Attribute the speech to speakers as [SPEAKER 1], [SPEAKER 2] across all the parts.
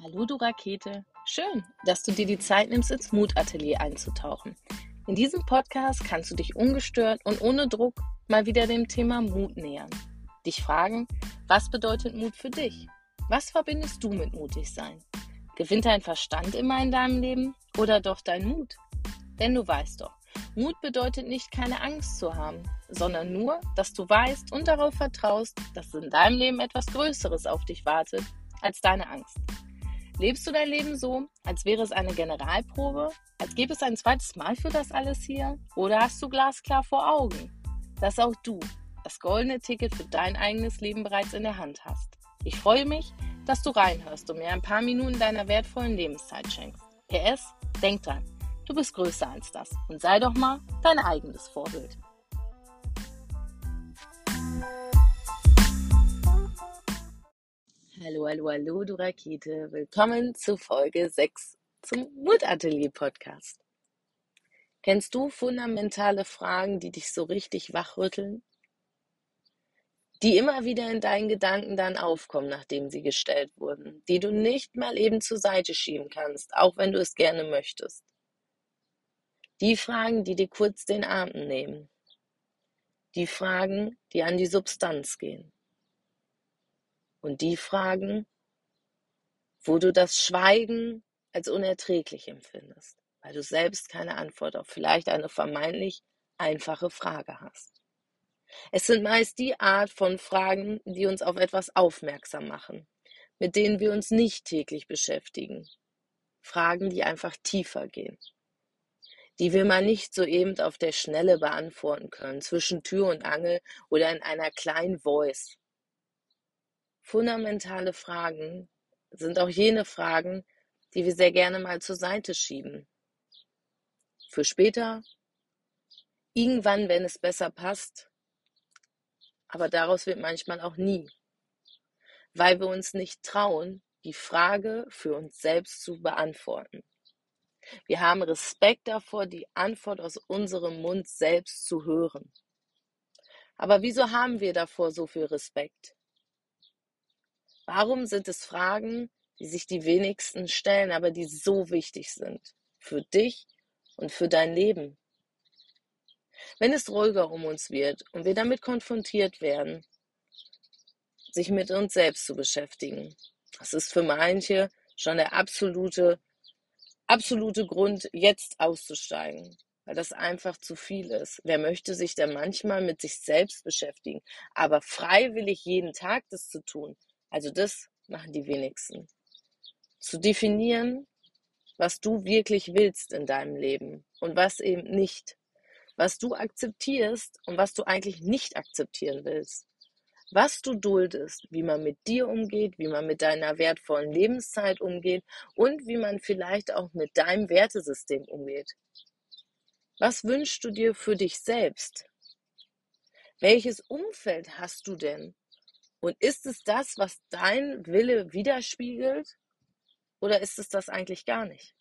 [SPEAKER 1] Hallo du Rakete. Schön, dass du dir die Zeit nimmst, ins Mutatelier einzutauchen. In diesem Podcast kannst du dich ungestört und ohne Druck mal wieder dem Thema Mut nähern. Dich fragen, was bedeutet Mut für dich? Was verbindest du mit mutig sein? Gewinnt dein Verstand immer in deinem Leben oder doch dein Mut? Denn du weißt doch, Mut bedeutet nicht keine Angst zu haben, sondern nur, dass du weißt und darauf vertraust, dass in deinem Leben etwas Größeres auf dich wartet als deine Angst. Lebst du dein Leben so, als wäre es eine Generalprobe? Als gäbe es ein zweites Mal für das alles hier? Oder hast du glasklar vor Augen, dass auch du das goldene Ticket für dein eigenes Leben bereits in der Hand hast? Ich freue mich, dass du reinhörst und mir ein paar Minuten deiner wertvollen Lebenszeit schenkst. PS, denk dran, du bist größer als das und sei doch mal dein eigenes Vorbild. Hallo, hallo, hallo, du Rakete. Willkommen zu Folge 6 zum Mutatelier Podcast. Kennst du fundamentale Fragen, die dich so richtig wachrütteln? Die immer wieder in deinen Gedanken dann aufkommen, nachdem sie gestellt wurden, die du nicht mal eben zur Seite schieben kannst, auch wenn du es gerne möchtest. Die Fragen, die dir kurz den Atem nehmen. Die Fragen, die an die Substanz gehen und die Fragen, wo du das Schweigen als unerträglich empfindest, weil du selbst keine Antwort auf vielleicht eine vermeintlich einfache Frage hast. Es sind meist die Art von Fragen, die uns auf etwas aufmerksam machen, mit denen wir uns nicht täglich beschäftigen. Fragen, die einfach tiefer gehen, die wir mal nicht so eben auf der Schnelle beantworten können, zwischen Tür und Angel oder in einer kleinen Voice, Fundamentale Fragen sind auch jene Fragen, die wir sehr gerne mal zur Seite schieben. Für später, irgendwann, wenn es besser passt, aber daraus wird manchmal auch nie, weil wir uns nicht trauen, die Frage für uns selbst zu beantworten. Wir haben Respekt davor, die Antwort aus unserem Mund selbst zu hören. Aber wieso haben wir davor so viel Respekt? Warum sind es Fragen, die sich die wenigsten stellen, aber die so wichtig sind für dich und für dein Leben? Wenn es ruhiger um uns wird und wir damit konfrontiert werden, sich mit uns selbst zu beschäftigen, das ist für manche schon der absolute, absolute Grund, jetzt auszusteigen, weil das einfach zu viel ist. Wer möchte sich denn manchmal mit sich selbst beschäftigen? Aber freiwillig jeden Tag das zu tun, also das machen die wenigsten. Zu definieren, was du wirklich willst in deinem Leben und was eben nicht. Was du akzeptierst und was du eigentlich nicht akzeptieren willst. Was du duldest, wie man mit dir umgeht, wie man mit deiner wertvollen Lebenszeit umgeht und wie man vielleicht auch mit deinem Wertesystem umgeht. Was wünschst du dir für dich selbst? Welches Umfeld hast du denn, und ist es das, was dein Wille widerspiegelt? Oder ist es das eigentlich gar nicht?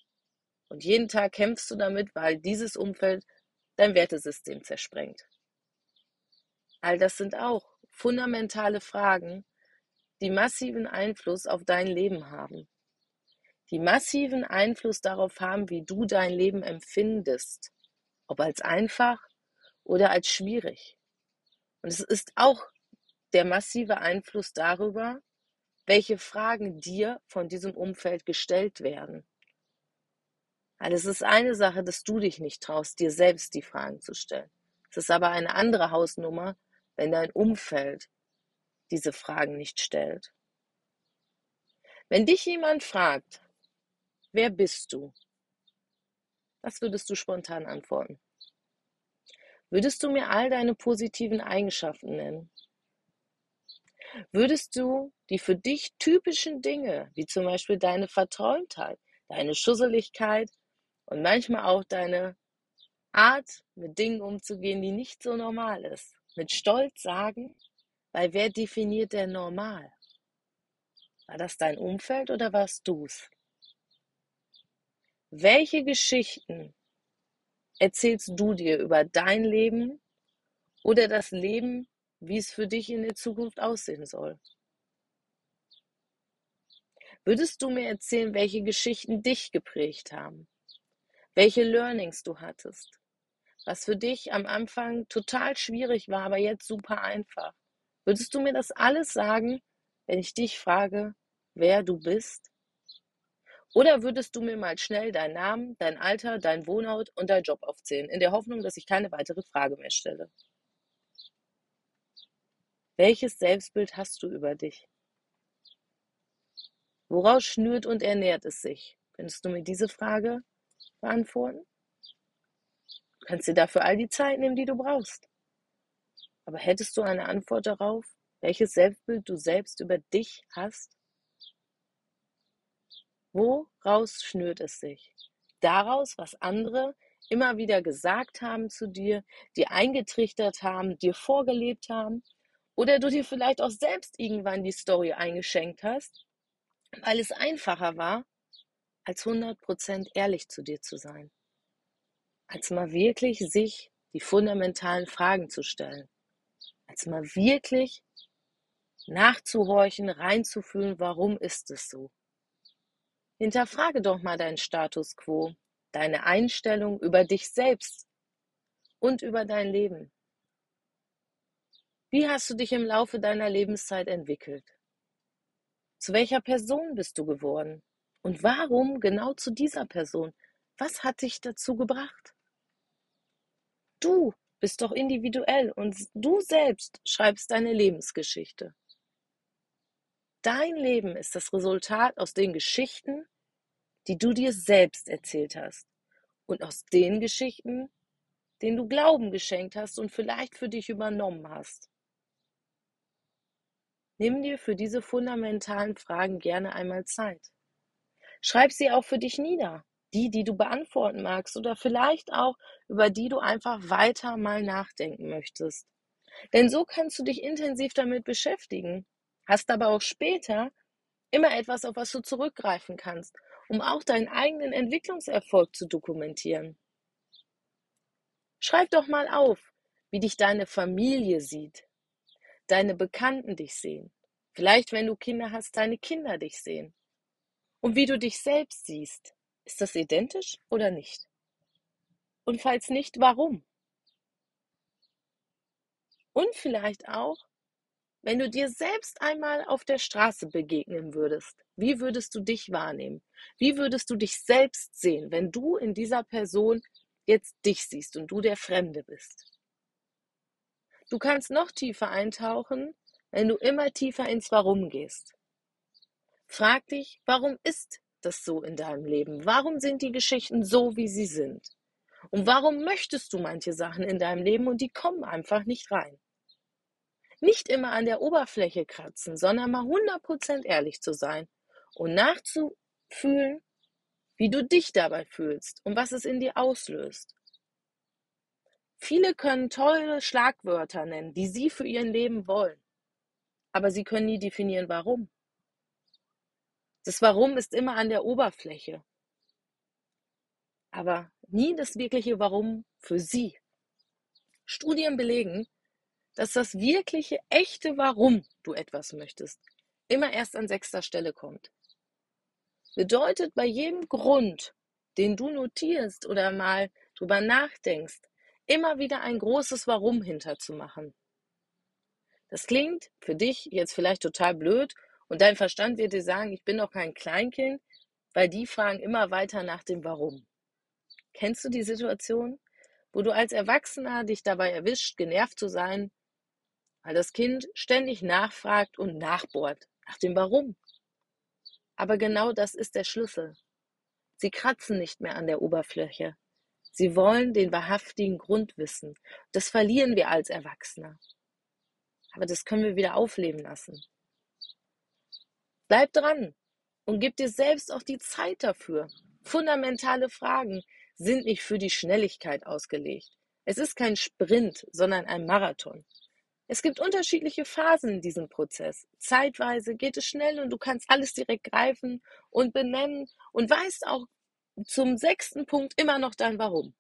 [SPEAKER 1] Und jeden Tag kämpfst du damit, weil dieses Umfeld dein Wertesystem zersprengt. All das sind auch fundamentale Fragen, die massiven Einfluss auf dein Leben haben. Die massiven Einfluss darauf haben, wie du dein Leben empfindest. Ob als einfach oder als schwierig. Und es ist auch der massive Einfluss darüber, welche Fragen dir von diesem Umfeld gestellt werden. Weil es ist eine Sache, dass du dich nicht traust, dir selbst die Fragen zu stellen. Es ist aber eine andere Hausnummer, wenn dein Umfeld diese Fragen nicht stellt. Wenn dich jemand fragt, wer bist du? Was würdest du spontan antworten? Würdest du mir all deine positiven Eigenschaften nennen? Würdest du die für dich typischen Dinge, wie zum Beispiel deine Verträumtheit, deine Schusseligkeit und manchmal auch deine Art, mit Dingen umzugehen, die nicht so normal ist, mit Stolz sagen, weil wer definiert denn normal? War das dein Umfeld oder warst du's? Welche Geschichten erzählst du dir über dein Leben oder das Leben wie es für dich in der Zukunft aussehen soll. Würdest du mir erzählen, welche Geschichten dich geprägt haben? Welche Learnings du hattest? Was für dich am Anfang total schwierig war, aber jetzt super einfach? Würdest du mir das alles sagen, wenn ich dich frage, wer du bist? Oder würdest du mir mal schnell deinen Namen, dein Alter, dein Wohnort und deinen Job aufzählen, in der Hoffnung, dass ich keine weitere Frage mehr stelle? Welches Selbstbild hast du über dich? Woraus schnürt und ernährt es sich? Könntest du mir diese Frage beantworten? Du kannst dir dafür all die Zeit nehmen, die du brauchst. Aber hättest du eine Antwort darauf, welches Selbstbild du selbst über dich hast? Woraus schnürt es sich? Daraus, was andere immer wieder gesagt haben zu dir, dir eingetrichtert haben, dir vorgelebt haben? Oder du dir vielleicht auch selbst irgendwann die Story eingeschenkt hast, weil es einfacher war, als 100% ehrlich zu dir zu sein. Als mal wirklich sich die fundamentalen Fragen zu stellen als mal wirklich nachzuhorchen, reinzufühlen, warum ist es so? Hinterfrage doch mal deinen Status quo, deine Einstellung über dich selbst und über dein Leben. Wie hast du dich im Laufe deiner Lebenszeit entwickelt? Zu welcher Person bist du geworden? Und warum genau zu dieser Person? Was hat dich dazu gebracht? Du bist doch individuell und du selbst schreibst deine Lebensgeschichte. Dein Leben ist das Resultat aus den Geschichten, die du dir selbst erzählt hast und aus den Geschichten, denen du Glauben geschenkt hast und vielleicht für dich übernommen hast. Nimm dir für diese fundamentalen Fragen gerne einmal Zeit. Schreib sie auch für dich nieder die, die du beantworten magst oder vielleicht auch über die du einfach weiter mal nachdenken möchtest. Denn so kannst du dich intensiv damit beschäftigen, hast aber auch später immer etwas, auf was du zurückgreifen kannst, um auch deinen eigenen Entwicklungserfolg zu dokumentieren. Schreib doch mal auf, wie dich deine Familie sieht, deine Bekannten dich sehen, vielleicht wenn du Kinder hast, deine Kinder dich sehen und wie du dich selbst siehst. Ist das identisch oder nicht? Und falls nicht, warum? Und vielleicht auch, wenn du dir selbst einmal auf der Straße begegnen würdest, wie würdest du dich wahrnehmen? Wie würdest du dich selbst sehen, wenn du in dieser Person jetzt dich siehst und du der Fremde bist? Du kannst noch tiefer eintauchen, wenn du immer tiefer ins Warum gehst. Frag dich, warum ist das so in deinem Leben? Warum sind die Geschichten so, wie sie sind? Und warum möchtest du manche Sachen in deinem Leben und die kommen einfach nicht rein? Nicht immer an der Oberfläche kratzen, sondern mal 100% ehrlich zu sein und nachzufühlen, wie du dich dabei fühlst und was es in dir auslöst. Viele können tolle Schlagwörter nennen, die sie für ihr Leben wollen, aber sie können nie definieren, warum. Das Warum ist immer an der Oberfläche, aber nie das wirkliche Warum für sie. Studien belegen, dass das wirkliche, echte Warum du etwas möchtest, immer erst an sechster Stelle kommt. Bedeutet bei jedem Grund, den du notierst oder mal drüber nachdenkst, immer wieder ein großes Warum hinterzumachen. Das klingt für dich jetzt vielleicht total blöd und dein Verstand wird dir sagen, ich bin doch kein Kleinkind, weil die fragen immer weiter nach dem Warum. Kennst du die Situation, wo du als Erwachsener dich dabei erwischt, genervt zu sein, weil das Kind ständig nachfragt und nachbohrt nach dem Warum? Aber genau das ist der Schlüssel. Sie kratzen nicht mehr an der Oberfläche. Sie wollen den wahrhaftigen Grund wissen. Das verlieren wir als Erwachsener. Aber das können wir wieder aufleben lassen. Bleib dran und gib dir selbst auch die Zeit dafür. Fundamentale Fragen sind nicht für die Schnelligkeit ausgelegt. Es ist kein Sprint, sondern ein Marathon. Es gibt unterschiedliche Phasen in diesem Prozess. Zeitweise geht es schnell und du kannst alles direkt greifen und benennen und weißt auch zum sechsten Punkt immer noch dein Warum.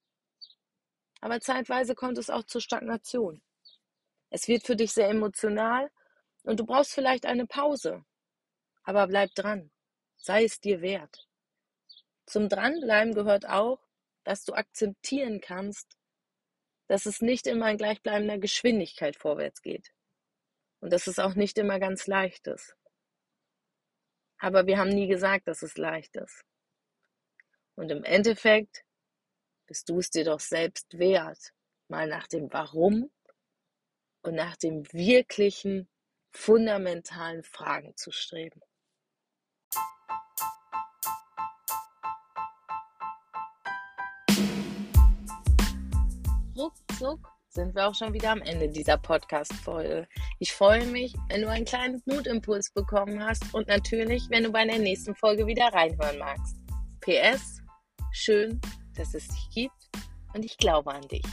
[SPEAKER 1] Aber zeitweise kommt es auch zur Stagnation. Es wird für dich sehr emotional und du brauchst vielleicht eine Pause aber bleib dran. Sei es dir wert. Zum Dranbleiben gehört auch, dass du akzeptieren kannst, dass es nicht immer in gleichbleibender Geschwindigkeit vorwärts geht. Und dass es auch nicht immer ganz leicht ist. Aber wir haben nie gesagt, dass es leicht ist. Und im Endeffekt bist du es dir doch selbst wert, mal nach dem Warum und nach dem wirklichen, fundamentalen Fragen zu streben. Ruckzuck sind wir auch schon wieder am Ende dieser Podcast-Folge. Ich freue mich, wenn du einen kleinen Mutimpuls bekommen hast und natürlich, wenn du bei der nächsten Folge wieder reinhören magst. PS, schön, dass es dich gibt und ich glaube an dich.